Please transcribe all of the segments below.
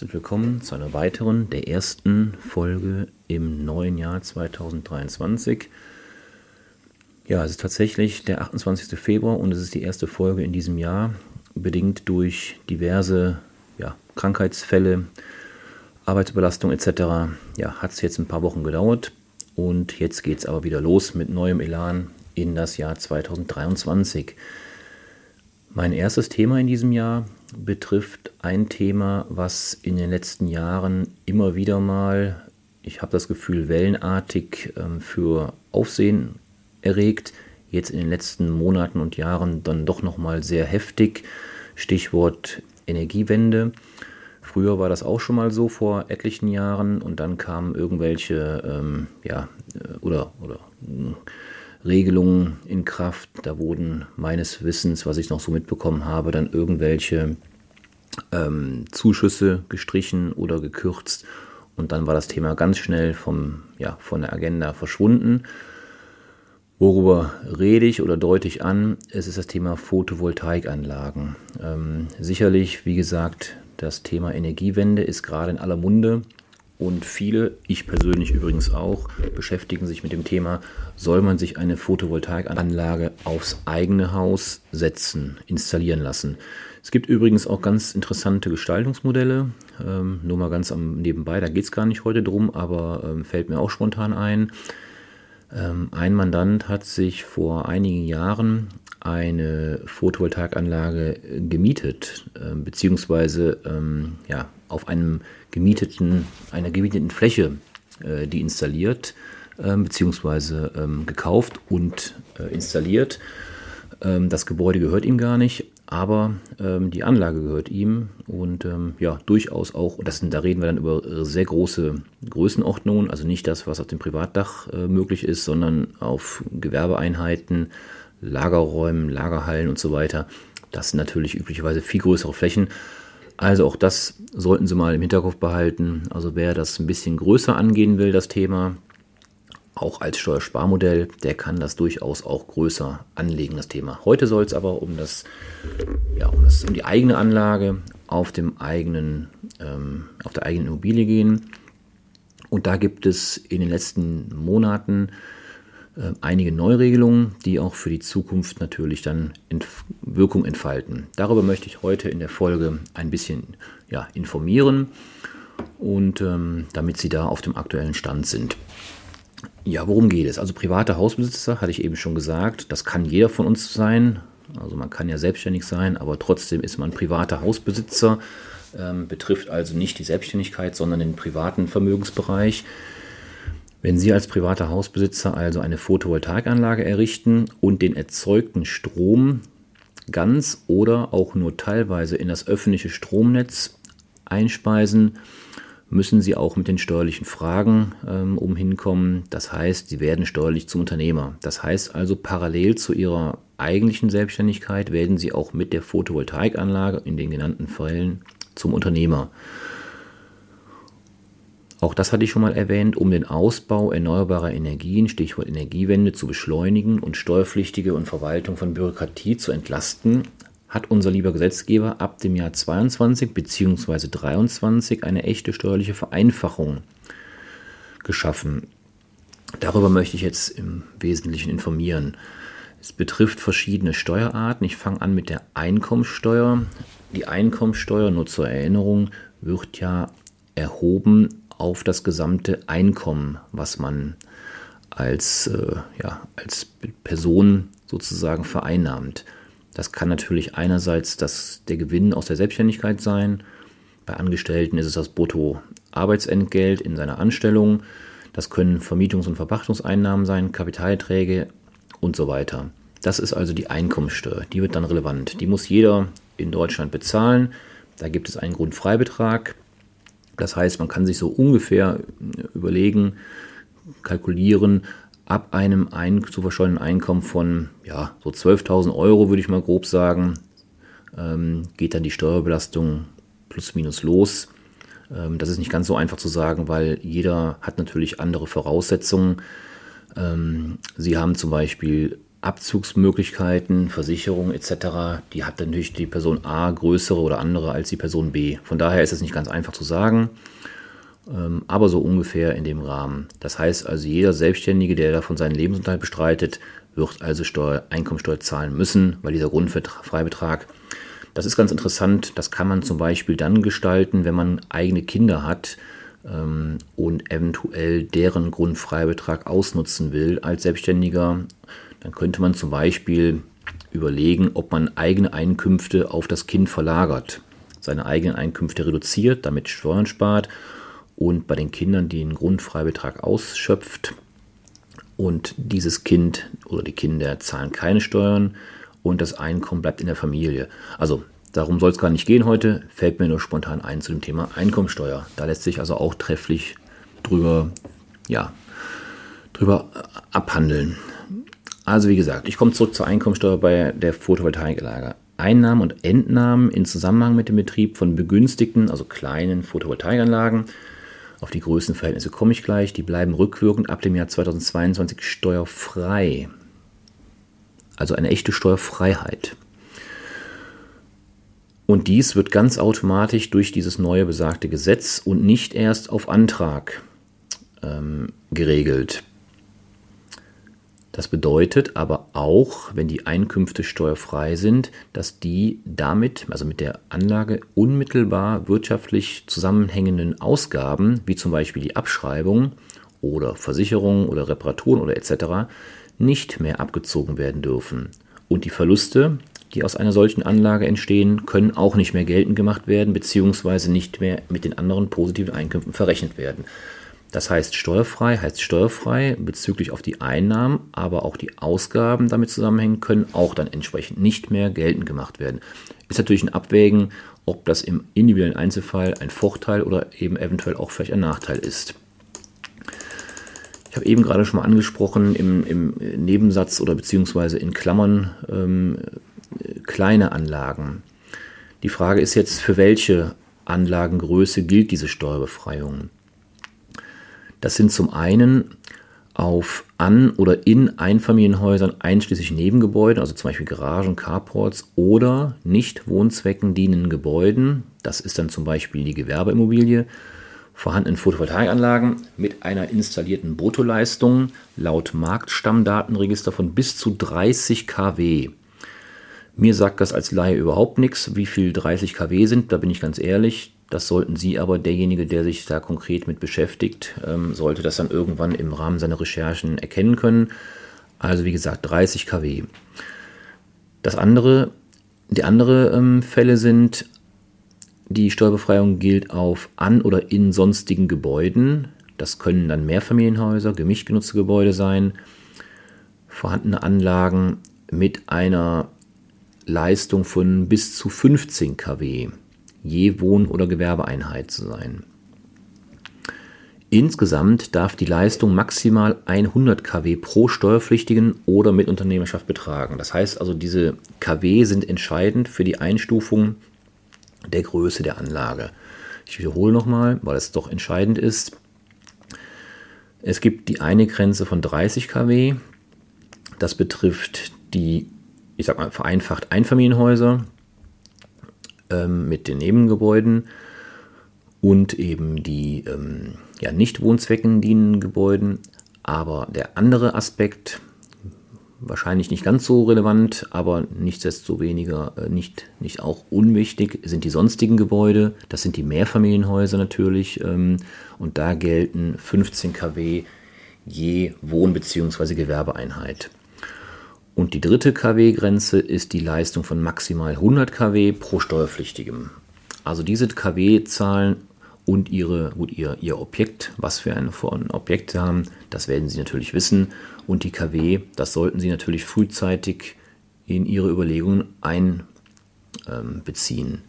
Herzlich willkommen zu einer weiteren, der ersten Folge im neuen Jahr 2023. Ja, es ist tatsächlich der 28. Februar und es ist die erste Folge in diesem Jahr, bedingt durch diverse ja, Krankheitsfälle, Arbeitsbelastung etc. Ja, hat es jetzt ein paar Wochen gedauert und jetzt geht es aber wieder los mit neuem Elan in das Jahr 2023. Mein erstes Thema in diesem Jahr betrifft ein Thema, was in den letzten Jahren immer wieder mal, ich habe das Gefühl, wellenartig ähm, für Aufsehen erregt. Jetzt in den letzten Monaten und Jahren dann doch nochmal sehr heftig. Stichwort Energiewende. Früher war das auch schon mal so vor etlichen Jahren und dann kamen irgendwelche, ähm, ja, äh, oder, oder äh, Regelungen in Kraft. Da wurden meines Wissens, was ich noch so mitbekommen habe, dann irgendwelche ähm, Zuschüsse gestrichen oder gekürzt und dann war das Thema ganz schnell vom, ja, von der Agenda verschwunden. Worüber rede ich oder deute ich an? Es ist das Thema Photovoltaikanlagen. Ähm, sicherlich, wie gesagt, das Thema Energiewende ist gerade in aller Munde und viele, ich persönlich übrigens auch, beschäftigen sich mit dem Thema, soll man sich eine Photovoltaikanlage aufs eigene Haus setzen, installieren lassen. Es gibt übrigens auch ganz interessante Gestaltungsmodelle, ähm, nur mal ganz am nebenbei, da geht es gar nicht heute drum, aber ähm, fällt mir auch spontan ein. Ähm, ein Mandant hat sich vor einigen Jahren eine Photovoltaikanlage gemietet, äh, beziehungsweise ähm, ja, auf einem gemieteten, einer gemieteten Fläche äh, die installiert, äh, beziehungsweise ähm, gekauft und äh, installiert. Ähm, das Gebäude gehört ihm gar nicht, aber ähm, die Anlage gehört ihm und ähm, ja, durchaus auch, das sind, da reden wir dann über sehr große Größenordnungen, also nicht das, was auf dem Privatdach äh, möglich ist, sondern auf Gewerbeeinheiten, Lagerräumen, Lagerhallen und so weiter. Das sind natürlich üblicherweise viel größere Flächen. Also auch das sollten Sie mal im Hinterkopf behalten. Also wer das ein bisschen größer angehen will, das Thema, auch als Steuersparmodell, der kann das durchaus auch größer anlegen, das Thema. Heute soll es aber um das, ja, um, das, um die eigene Anlage auf dem eigenen, ähm, auf der eigenen Immobilie gehen. Und da gibt es in den letzten Monaten einige Neuregelungen, die auch für die Zukunft natürlich dann Wirkung entfalten. Darüber möchte ich heute in der Folge ein bisschen ja, informieren und ähm, damit Sie da auf dem aktuellen Stand sind. Ja, worum geht es? Also private Hausbesitzer, hatte ich eben schon gesagt, das kann jeder von uns sein. Also man kann ja selbstständig sein, aber trotzdem ist man privater Hausbesitzer, ähm, betrifft also nicht die Selbstständigkeit, sondern den privaten Vermögensbereich. Wenn Sie als privater Hausbesitzer also eine Photovoltaikanlage errichten und den erzeugten Strom ganz oder auch nur teilweise in das öffentliche Stromnetz einspeisen, müssen sie auch mit den steuerlichen Fragen ähm, umhinkommen. Das heißt, sie werden steuerlich zum Unternehmer. Das heißt also, parallel zu ihrer eigentlichen Selbstständigkeit werden sie auch mit der Photovoltaikanlage in den genannten Fällen zum Unternehmer. Auch das hatte ich schon mal erwähnt, um den Ausbau erneuerbarer Energien, Stichwort Energiewende, zu beschleunigen und Steuerpflichtige und Verwaltung von Bürokratie zu entlasten, hat unser lieber Gesetzgeber ab dem Jahr 22 bzw. 23 eine echte steuerliche Vereinfachung geschaffen. Darüber möchte ich jetzt im Wesentlichen informieren. Es betrifft verschiedene Steuerarten. Ich fange an mit der Einkommensteuer. Die Einkommensteuer, nur zur Erinnerung, wird ja erhoben auf das gesamte Einkommen, was man als, äh, ja, als Person sozusagen vereinnahmt. Das kann natürlich einerseits das, der Gewinn aus der Selbstständigkeit sein. Bei Angestellten ist es das Brutto-Arbeitsentgelt in seiner Anstellung. Das können Vermietungs- und Verpachtungseinnahmen sein, Kapitalträge und so weiter. Das ist also die Einkommensteuer. Die wird dann relevant. Die muss jeder in Deutschland bezahlen. Da gibt es einen Grundfreibetrag. Das heißt, man kann sich so ungefähr überlegen, kalkulieren, ab einem ein, zu versteuernden Einkommen von ja, so 12.000 Euro, würde ich mal grob sagen, ähm, geht dann die Steuerbelastung plus minus los. Ähm, das ist nicht ganz so einfach zu sagen, weil jeder hat natürlich andere Voraussetzungen. Ähm, Sie haben zum Beispiel Abzugsmöglichkeiten, Versicherungen etc., die hat natürlich die Person A größere oder andere als die Person B. Von daher ist es nicht ganz einfach zu sagen, ähm, aber so ungefähr in dem Rahmen. Das heißt also, jeder Selbstständige, der davon seinen Lebensunterhalt bestreitet, wird also Steuer, Einkommensteuer zahlen müssen, weil dieser Grundfreibetrag, das ist ganz interessant, das kann man zum Beispiel dann gestalten, wenn man eigene Kinder hat, ähm, und eventuell deren Grundfreibetrag ausnutzen will als Selbstständiger, dann könnte man zum Beispiel überlegen, ob man eigene Einkünfte auf das Kind verlagert, seine eigenen Einkünfte reduziert, damit Steuern spart und bei den Kindern den Grundfreibetrag ausschöpft und dieses Kind oder die Kinder zahlen keine Steuern und das Einkommen bleibt in der Familie. Also Darum soll es gar nicht gehen heute, fällt mir nur spontan ein zu dem Thema Einkommensteuer. Da lässt sich also auch trefflich drüber, ja, drüber abhandeln. Also wie gesagt, ich komme zurück zur Einkommensteuer bei der Photovoltaikanlage. Einnahmen und Entnahmen in Zusammenhang mit dem Betrieb von begünstigten, also kleinen Photovoltaikanlagen. Auf die Größenverhältnisse komme ich gleich. Die bleiben rückwirkend ab dem Jahr 2022 steuerfrei. Also eine echte Steuerfreiheit. Und dies wird ganz automatisch durch dieses neue besagte Gesetz und nicht erst auf Antrag ähm, geregelt. Das bedeutet aber auch, wenn die Einkünfte steuerfrei sind, dass die damit, also mit der Anlage unmittelbar wirtschaftlich zusammenhängenden Ausgaben, wie zum Beispiel die Abschreibung oder Versicherung oder Reparaturen oder etc., nicht mehr abgezogen werden dürfen. Und die Verluste, die aus einer solchen Anlage entstehen, können auch nicht mehr geltend gemacht werden, beziehungsweise nicht mehr mit den anderen positiven Einkünften verrechnet werden. Das heißt, steuerfrei heißt steuerfrei bezüglich auf die Einnahmen, aber auch die Ausgaben damit zusammenhängen, können auch dann entsprechend nicht mehr geltend gemacht werden. Ist natürlich ein Abwägen, ob das im individuellen Einzelfall ein Vorteil oder eben eventuell auch vielleicht ein Nachteil ist. Ich habe eben gerade schon mal angesprochen, im, im Nebensatz oder beziehungsweise in Klammern ähm, kleine Anlagen. Die Frage ist jetzt, für welche Anlagengröße gilt diese Steuerbefreiung? Das sind zum einen auf An- oder in Einfamilienhäusern einschließlich Nebengebäuden, also zum Beispiel Garagen, Carports oder nicht Wohnzwecken dienenden Gebäuden, das ist dann zum Beispiel die Gewerbeimmobilie, vorhandenen Photovoltaikanlagen mit einer installierten Bruttoleistung laut Marktstammdatenregister von bis zu 30 kW. Mir sagt das als Laie überhaupt nichts, wie viel 30 kW sind, da bin ich ganz ehrlich. Das sollten Sie aber, derjenige, der sich da konkret mit beschäftigt, ähm, sollte das dann irgendwann im Rahmen seiner Recherchen erkennen können. Also wie gesagt, 30 kW. Das andere, die andere ähm, Fälle sind, die Steuerbefreiung gilt auf an oder in sonstigen Gebäuden. Das können dann Mehrfamilienhäuser, gemischt genutzte Gebäude sein, vorhandene Anlagen mit einer Leistung von bis zu 15 kW je Wohn- oder Gewerbeeinheit zu sein. Insgesamt darf die Leistung maximal 100 kW pro Steuerpflichtigen oder Mitunternehmerschaft betragen. Das heißt also, diese kW sind entscheidend für die Einstufung der Größe der Anlage. Ich wiederhole nochmal, weil es doch entscheidend ist. Es gibt die eine Grenze von 30 kW. Das betrifft die ich sag mal, vereinfacht Einfamilienhäuser ähm, mit den Nebengebäuden und eben die ähm, ja, nicht Wohnzwecken dienenden Gebäuden. Aber der andere Aspekt, wahrscheinlich nicht ganz so relevant, aber nichtsdestoweniger äh, nicht, nicht auch unwichtig, sind die sonstigen Gebäude. Das sind die Mehrfamilienhäuser natürlich. Ähm, und da gelten 15 kW je Wohn- bzw. Gewerbeeinheit. Und die dritte KW-Grenze ist die Leistung von maximal 100 kW pro Steuerpflichtigem. Also diese KW-Zahlen und ihre, gut, ihr, ihr Objekt, was für ein, für ein Objekt sie haben, das werden Sie natürlich wissen. Und die KW, das sollten Sie natürlich frühzeitig in Ihre Überlegungen einbeziehen. Ähm,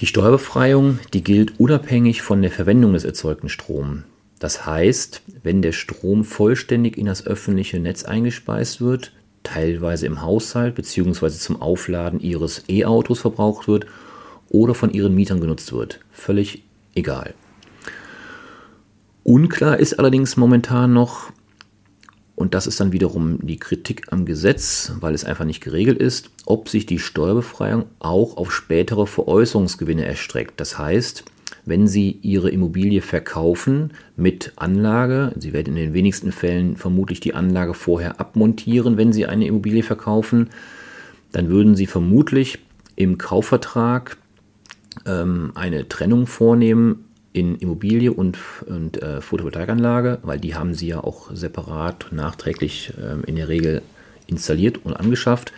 die Steuerbefreiung, die gilt unabhängig von der Verwendung des erzeugten Stroms. Das heißt, wenn der Strom vollständig in das öffentliche Netz eingespeist wird, teilweise im Haushalt bzw. zum Aufladen Ihres E-Autos verbraucht wird oder von Ihren Mietern genutzt wird, völlig egal. Unklar ist allerdings momentan noch, und das ist dann wiederum die Kritik am Gesetz, weil es einfach nicht geregelt ist, ob sich die Steuerbefreiung auch auf spätere Veräußerungsgewinne erstreckt. Das heißt, wenn Sie Ihre Immobilie verkaufen mit Anlage, Sie werden in den wenigsten Fällen vermutlich die Anlage vorher abmontieren, wenn Sie eine Immobilie verkaufen, dann würden Sie vermutlich im Kaufvertrag ähm, eine Trennung vornehmen in Immobilie und, und äh, Photovoltaikanlage, weil die haben Sie ja auch separat nachträglich äh, in der Regel installiert und angeschafft.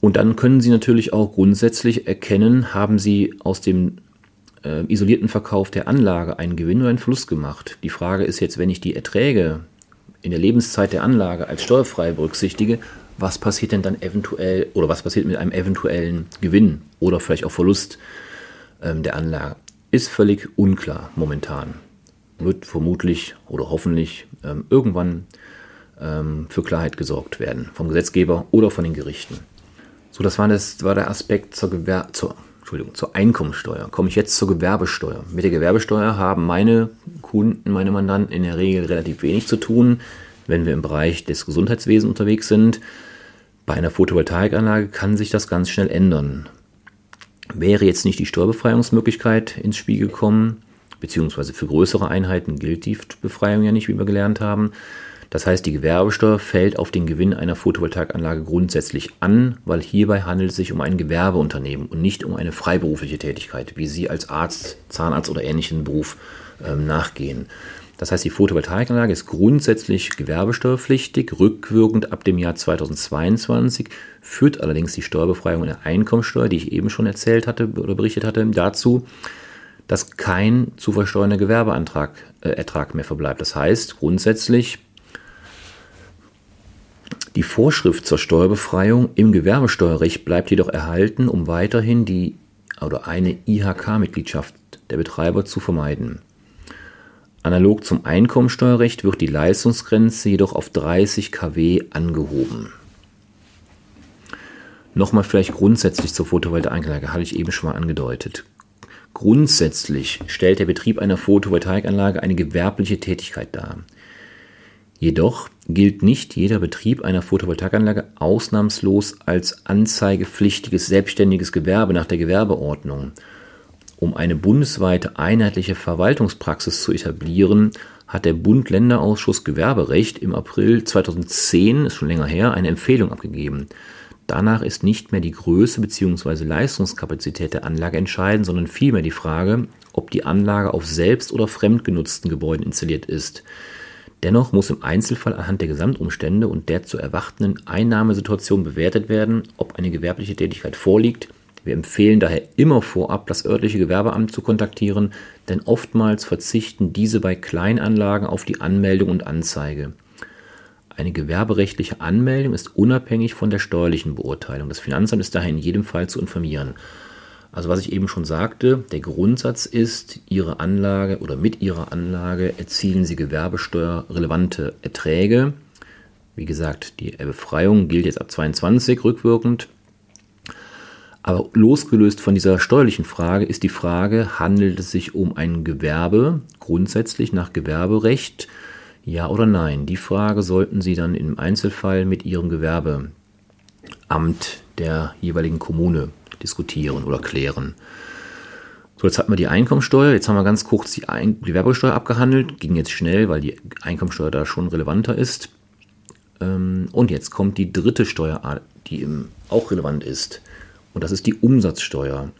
Und dann können Sie natürlich auch grundsätzlich erkennen, haben Sie aus dem äh, isolierten Verkauf der Anlage einen Gewinn oder einen Verlust gemacht. Die Frage ist jetzt, wenn ich die Erträge in der Lebenszeit der Anlage als steuerfrei berücksichtige, was passiert denn dann eventuell oder was passiert mit einem eventuellen Gewinn oder vielleicht auch Verlust ähm, der Anlage? Ist völlig unklar momentan. Wird vermutlich oder hoffentlich ähm, irgendwann ähm, für Klarheit gesorgt werden vom Gesetzgeber oder von den Gerichten. So, das war, das war der Aspekt zur, Gewer zur Entschuldigung, zur Einkommensteuer. Komme ich jetzt zur Gewerbesteuer. Mit der Gewerbesteuer haben meine Kunden, meine Mandanten in der Regel relativ wenig zu tun, wenn wir im Bereich des Gesundheitswesens unterwegs sind. Bei einer Photovoltaikanlage kann sich das ganz schnell ändern. Wäre jetzt nicht die Steuerbefreiungsmöglichkeit ins Spiel gekommen, beziehungsweise für größere Einheiten gilt die Befreiung ja nicht, wie wir gelernt haben, das heißt, die Gewerbesteuer fällt auf den Gewinn einer Photovoltaikanlage grundsätzlich an, weil hierbei handelt es sich um ein Gewerbeunternehmen und nicht um eine freiberufliche Tätigkeit, wie Sie als Arzt, Zahnarzt oder ähnlichen Beruf ähm, nachgehen. Das heißt, die Photovoltaikanlage ist grundsätzlich gewerbesteuerpflichtig, rückwirkend ab dem Jahr 2022, führt allerdings die Steuerbefreiung in der Einkommensteuer, die ich eben schon erzählt hatte oder berichtet hatte, dazu, dass kein zu versteuernder Gewerbeertrag äh, mehr verbleibt. Das heißt, grundsätzlich die Vorschrift zur Steuerbefreiung im Gewerbesteuerrecht bleibt jedoch erhalten, um weiterhin die oder eine IHK-Mitgliedschaft der Betreiber zu vermeiden. Analog zum Einkommensteuerrecht wird die Leistungsgrenze jedoch auf 30 kW angehoben. Nochmal vielleicht grundsätzlich zur Photovoltaikanlage, hatte ich eben schon mal angedeutet. Grundsätzlich stellt der Betrieb einer Photovoltaikanlage eine gewerbliche Tätigkeit dar. Jedoch gilt nicht jeder Betrieb einer Photovoltaikanlage ausnahmslos als anzeigepflichtiges selbstständiges Gewerbe nach der Gewerbeordnung. Um eine bundesweite einheitliche Verwaltungspraxis zu etablieren, hat der Bund-Länder-Ausschuss Gewerberecht im April 2010, ist schon länger her, eine Empfehlung abgegeben. Danach ist nicht mehr die Größe bzw. Leistungskapazität der Anlage entscheidend, sondern vielmehr die Frage, ob die Anlage auf selbst- oder fremdgenutzten Gebäuden installiert ist. Dennoch muss im Einzelfall anhand der Gesamtumstände und der zu erwartenden Einnahmesituation bewertet werden, ob eine gewerbliche Tätigkeit vorliegt. Wir empfehlen daher immer vorab, das örtliche Gewerbeamt zu kontaktieren, denn oftmals verzichten diese bei Kleinanlagen auf die Anmeldung und Anzeige. Eine gewerberechtliche Anmeldung ist unabhängig von der steuerlichen Beurteilung. Das Finanzamt ist daher in jedem Fall zu informieren. Also was ich eben schon sagte, der Grundsatz ist, Ihre Anlage oder mit Ihrer Anlage erzielen Sie gewerbesteuerrelevante Erträge. Wie gesagt, die Befreiung gilt jetzt ab 22 rückwirkend. Aber losgelöst von dieser steuerlichen Frage ist die Frage, handelt es sich um ein Gewerbe, grundsätzlich nach Gewerberecht, ja oder nein? Die Frage sollten Sie dann im Einzelfall mit Ihrem Gewerbeamt der jeweiligen Kommune diskutieren oder klären. So, jetzt hatten wir die Einkommensteuer, jetzt haben wir ganz kurz die, Ein die Werbesteuer abgehandelt, ging jetzt schnell, weil die Einkommensteuer da schon relevanter ist. Ähm, und jetzt kommt die dritte Steuerart, die auch relevant ist. Und das ist die Umsatzsteuer.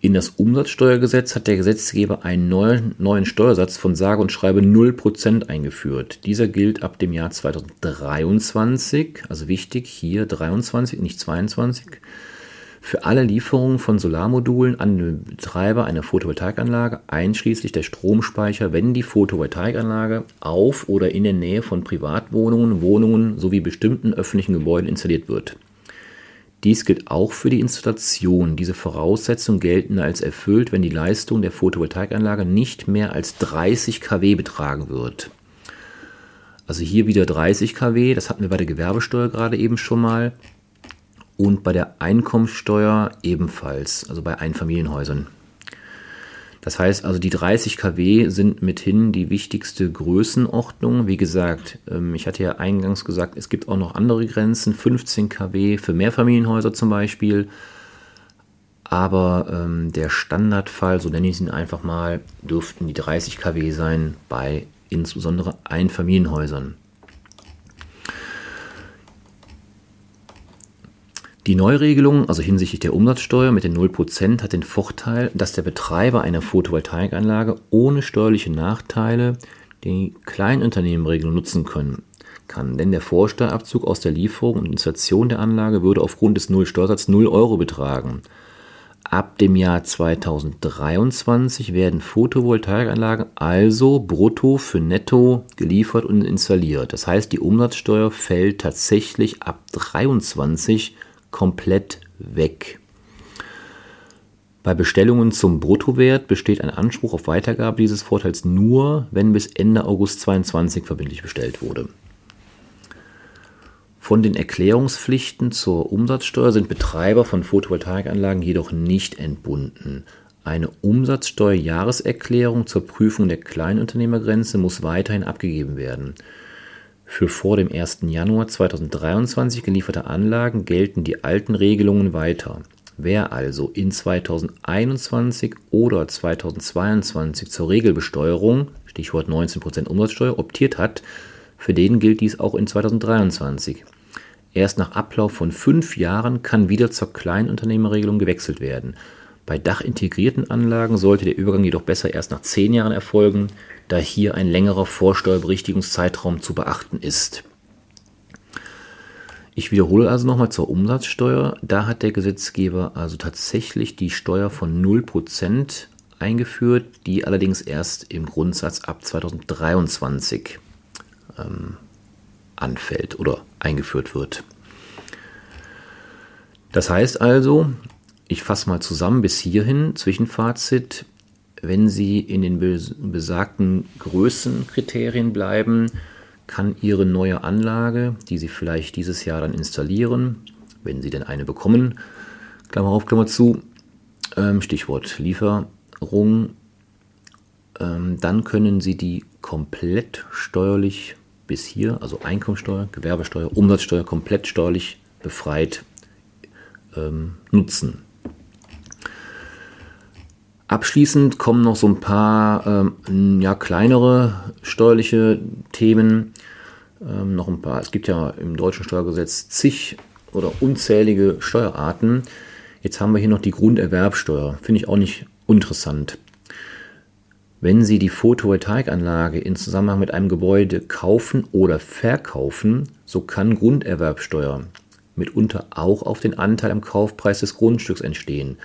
In das Umsatzsteuergesetz hat der Gesetzgeber einen neuen, neuen Steuersatz von sage und schreibe 0% eingeführt. Dieser gilt ab dem Jahr 2023, also wichtig, hier 23, nicht 22 für alle Lieferungen von Solarmodulen an den Betreiber einer Photovoltaikanlage, einschließlich der Stromspeicher, wenn die Photovoltaikanlage auf oder in der Nähe von Privatwohnungen, Wohnungen sowie bestimmten öffentlichen Gebäuden installiert wird. Dies gilt auch für die Installation. Diese Voraussetzungen gelten als erfüllt, wenn die Leistung der Photovoltaikanlage nicht mehr als 30 kW betragen wird. Also hier wieder 30 kW, das hatten wir bei der Gewerbesteuer gerade eben schon mal und bei der Einkommensteuer ebenfalls, also bei Einfamilienhäusern. Das heißt also, die 30 kW sind mithin die wichtigste Größenordnung. Wie gesagt, ähm, ich hatte ja eingangs gesagt, es gibt auch noch andere Grenzen, 15 kW für Mehrfamilienhäuser zum Beispiel. Aber ähm, der Standardfall, so nenne ich ihn einfach mal, dürften die 30 kW sein bei insbesondere Einfamilienhäusern. Die Neuregelung, also hinsichtlich der Umsatzsteuer mit den 0%, hat den Vorteil, dass der Betreiber einer Photovoltaikanlage ohne steuerliche Nachteile die Kleinunternehmenregelung nutzen können, kann. Denn der Vorsteuerabzug aus der Lieferung und Installation der Anlage würde aufgrund des Nullsteuersatzes 0 Euro betragen. Ab dem Jahr 2023 werden Photovoltaikanlagen also brutto für netto geliefert und installiert. Das heißt, die Umsatzsteuer fällt tatsächlich ab 2023 komplett weg. Bei Bestellungen zum Bruttowert besteht ein Anspruch auf Weitergabe dieses Vorteils nur, wenn bis Ende August 2022 verbindlich bestellt wurde. Von den Erklärungspflichten zur Umsatzsteuer sind Betreiber von Photovoltaikanlagen jedoch nicht entbunden. Eine Umsatzsteuerjahreserklärung zur Prüfung der Kleinunternehmergrenze muss weiterhin abgegeben werden. Für vor dem 1. Januar 2023 gelieferte Anlagen gelten die alten Regelungen weiter. Wer also in 2021 oder 2022 zur Regelbesteuerung, Stichwort 19% Umsatzsteuer, optiert hat, für den gilt dies auch in 2023. Erst nach Ablauf von fünf Jahren kann wieder zur Kleinunternehmerregelung gewechselt werden. Bei dachintegrierten Anlagen sollte der Übergang jedoch besser erst nach zehn Jahren erfolgen, da hier ein längerer Vorsteuerberichtigungszeitraum zu beachten ist. Ich wiederhole also nochmal zur Umsatzsteuer. Da hat der Gesetzgeber also tatsächlich die Steuer von 0% eingeführt, die allerdings erst im Grundsatz ab 2023 ähm, anfällt oder eingeführt wird. Das heißt also, ich fasse mal zusammen bis hierhin, Zwischenfazit, wenn Sie in den besagten Größenkriterien bleiben, kann Ihre neue Anlage, die Sie vielleicht dieses Jahr dann installieren, wenn Sie denn eine bekommen, Klammer auf, Klammer zu, ähm, Stichwort Lieferung, ähm, dann können Sie die komplett steuerlich bis hier, also Einkommensteuer, Gewerbesteuer, Umsatzsteuer komplett steuerlich befreit ähm, nutzen. Abschließend kommen noch so ein paar ähm, ja, kleinere steuerliche Themen. Ähm, noch ein paar. Es gibt ja im deutschen Steuergesetz zig oder unzählige Steuerarten. Jetzt haben wir hier noch die Grunderwerbsteuer. Finde ich auch nicht interessant. Wenn Sie die Photovoltaikanlage in Zusammenhang mit einem Gebäude kaufen oder verkaufen, so kann Grunderwerbsteuer mitunter auch auf den Anteil am Kaufpreis des Grundstücks entstehen.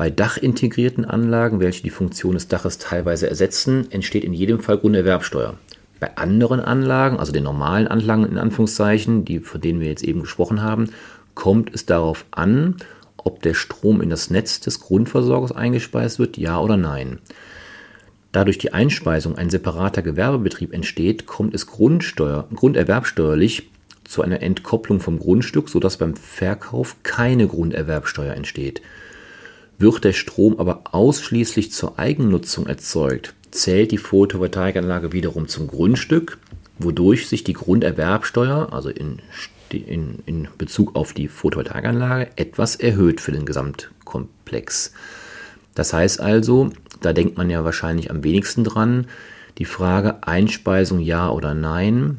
Bei dachintegrierten Anlagen, welche die Funktion des Daches teilweise ersetzen, entsteht in jedem Fall Grunderwerbsteuer. Bei anderen Anlagen, also den normalen Anlagen in Anführungszeichen, die, von denen wir jetzt eben gesprochen haben, kommt es darauf an, ob der Strom in das Netz des Grundversorgers eingespeist wird, ja oder nein. Da durch die Einspeisung ein separater Gewerbebetrieb entsteht, kommt es Grundsteuer, grunderwerbsteuerlich zu einer Entkopplung vom Grundstück, sodass beim Verkauf keine Grunderwerbsteuer entsteht. Wird der Strom aber ausschließlich zur Eigennutzung erzeugt, zählt die Photovoltaikanlage wiederum zum Grundstück, wodurch sich die Grunderwerbsteuer, also in, in, in Bezug auf die Photovoltaikanlage, etwas erhöht für den Gesamtkomplex. Das heißt also, da denkt man ja wahrscheinlich am wenigsten dran. Die Frage Einspeisung ja oder nein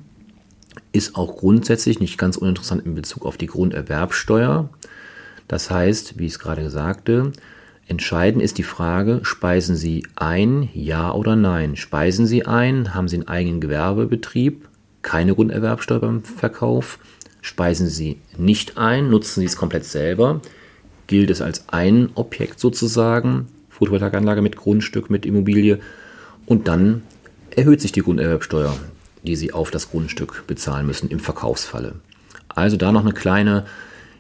ist auch grundsätzlich nicht ganz uninteressant in Bezug auf die Grunderwerbsteuer. Das heißt, wie ich es gerade sagte, entscheidend ist die Frage, speisen Sie ein, ja oder nein? Speisen Sie ein, haben Sie einen eigenen Gewerbebetrieb, keine Grunderwerbsteuer beim Verkauf? Speisen Sie nicht ein, nutzen Sie es komplett selber? Gilt es als ein Objekt sozusagen? Photovoltaikanlage mit Grundstück, mit Immobilie. Und dann erhöht sich die Grunderwerbsteuer, die Sie auf das Grundstück bezahlen müssen im Verkaufsfalle. Also da noch eine kleine,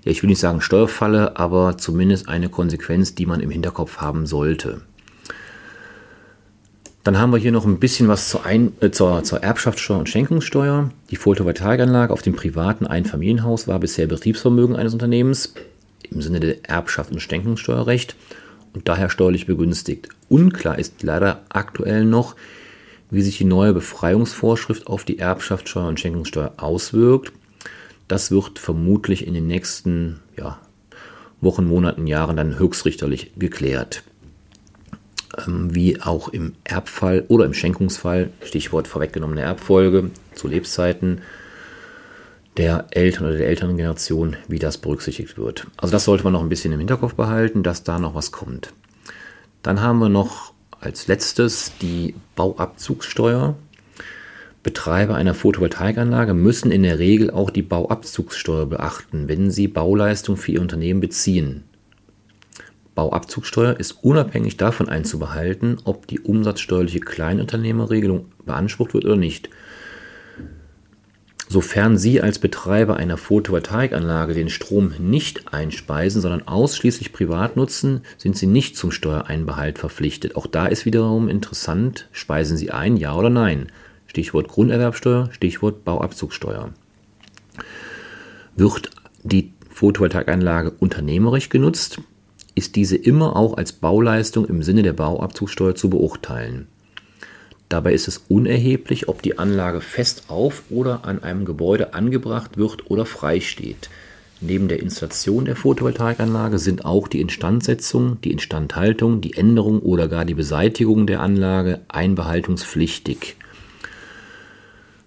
ja, ich will nicht sagen Steuerfalle, aber zumindest eine Konsequenz, die man im Hinterkopf haben sollte. Dann haben wir hier noch ein bisschen was zur, ein äh, zur, zur Erbschaftssteuer und Schenkungssteuer. Die Photovoltaikanlage auf dem privaten Einfamilienhaus war bisher Betriebsvermögen eines Unternehmens im Sinne der Erbschaft und Schenkungssteuerrecht und daher steuerlich begünstigt. Unklar ist leider aktuell noch, wie sich die neue Befreiungsvorschrift auf die Erbschaftssteuer und Schenkungssteuer auswirkt. Das wird vermutlich in den nächsten ja, Wochen, Monaten, Jahren dann höchstrichterlich geklärt. Ähm, wie auch im Erbfall oder im Schenkungsfall, Stichwort vorweggenommene Erbfolge zu Lebzeiten der Eltern oder der älteren Generation, wie das berücksichtigt wird. Also das sollte man noch ein bisschen im Hinterkopf behalten, dass da noch was kommt. Dann haben wir noch als letztes die Bauabzugssteuer. Betreiber einer Photovoltaikanlage müssen in der Regel auch die Bauabzugssteuer beachten, wenn sie Bauleistung für ihr Unternehmen beziehen. Bauabzugssteuer ist unabhängig davon einzubehalten, ob die umsatzsteuerliche Kleinunternehmerregelung beansprucht wird oder nicht. Sofern Sie als Betreiber einer Photovoltaikanlage den Strom nicht einspeisen, sondern ausschließlich privat nutzen, sind Sie nicht zum Steuereinbehalt verpflichtet. Auch da ist wiederum interessant, speisen Sie ein, ja oder nein. Stichwort Grunderwerbsteuer, Stichwort Bauabzugssteuer. Wird die Photovoltaikanlage unternehmerisch genutzt, ist diese immer auch als Bauleistung im Sinne der Bauabzugssteuer zu beurteilen. Dabei ist es unerheblich, ob die Anlage fest auf oder an einem Gebäude angebracht wird oder frei steht. Neben der Installation der Photovoltaikanlage sind auch die Instandsetzung, die Instandhaltung, die Änderung oder gar die Beseitigung der Anlage einbehaltungspflichtig.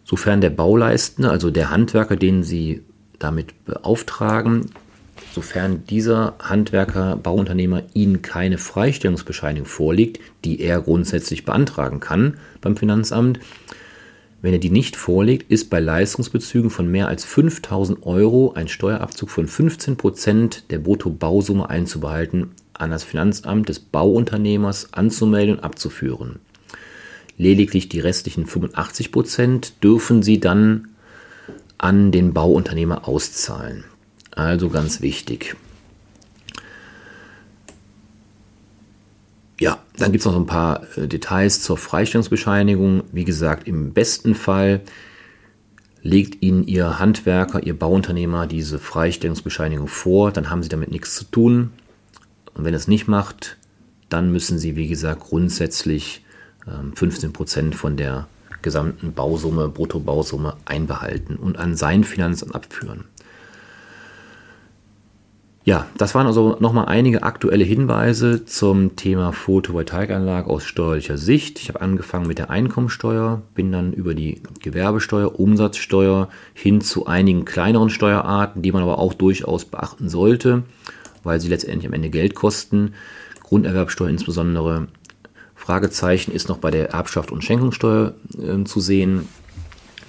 Sofern der Bauleistende, also der Handwerker, den Sie damit beauftragen, sofern dieser Handwerker, Bauunternehmer Ihnen keine Freistellungsbescheinigung vorlegt, die er grundsätzlich beantragen kann beim Finanzamt. Wenn er die nicht vorlegt, ist bei Leistungsbezügen von mehr als 5000 Euro ein Steuerabzug von 15 Prozent der Brutto-Bausumme einzubehalten, an das Finanzamt des Bauunternehmers anzumelden und abzuführen. Lediglich die restlichen 85 Prozent dürfen Sie dann an den Bauunternehmer auszahlen. Also ganz wichtig. Ja, dann gibt es noch ein paar äh, Details zur Freistellungsbescheinigung. Wie gesagt, im besten Fall legt Ihnen Ihr Handwerker, Ihr Bauunternehmer diese Freistellungsbescheinigung vor, dann haben Sie damit nichts zu tun. Und wenn es nicht macht, dann müssen Sie, wie gesagt, grundsätzlich 15% ähm, von der gesamten Bausumme, Bruttobausumme einbehalten und an sein Finanzamt abführen. Ja, das waren also nochmal einige aktuelle Hinweise zum Thema Photovoltaikanlage aus steuerlicher Sicht. Ich habe angefangen mit der Einkommensteuer, bin dann über die Gewerbesteuer, Umsatzsteuer hin zu einigen kleineren Steuerarten, die man aber auch durchaus beachten sollte, weil sie letztendlich am Ende Geld kosten. Grunderwerbsteuer insbesondere. Fragezeichen ist noch bei der Erbschaft und Schenkungssteuer äh, zu sehen.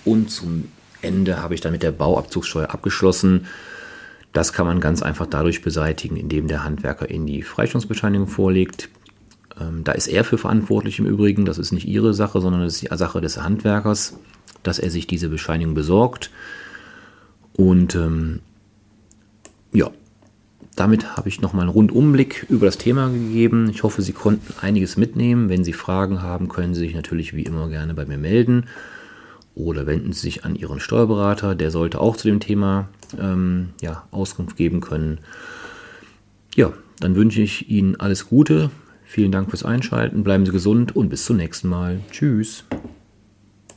Und zum Ende habe ich dann mit der Bauabzugssteuer abgeschlossen das kann man ganz einfach dadurch beseitigen, indem der Handwerker Ihnen die Freistellungsbescheinigung vorlegt. Ähm, da ist er für verantwortlich im Übrigen. Das ist nicht Ihre Sache, sondern das ist die Sache des Handwerkers, dass er sich diese Bescheinigung besorgt. Und ähm, ja, damit habe ich nochmal einen Rundumblick über das Thema gegeben. Ich hoffe, Sie konnten einiges mitnehmen. Wenn Sie Fragen haben, können Sie sich natürlich wie immer gerne bei mir melden oder wenden Sie sich an Ihren Steuerberater. Der sollte auch zu dem Thema ähm, ja, Auskunft geben können. Ja, dann wünsche ich Ihnen alles Gute. Vielen Dank fürs Einschalten. Bleiben Sie gesund und bis zum nächsten Mal. Tschüss.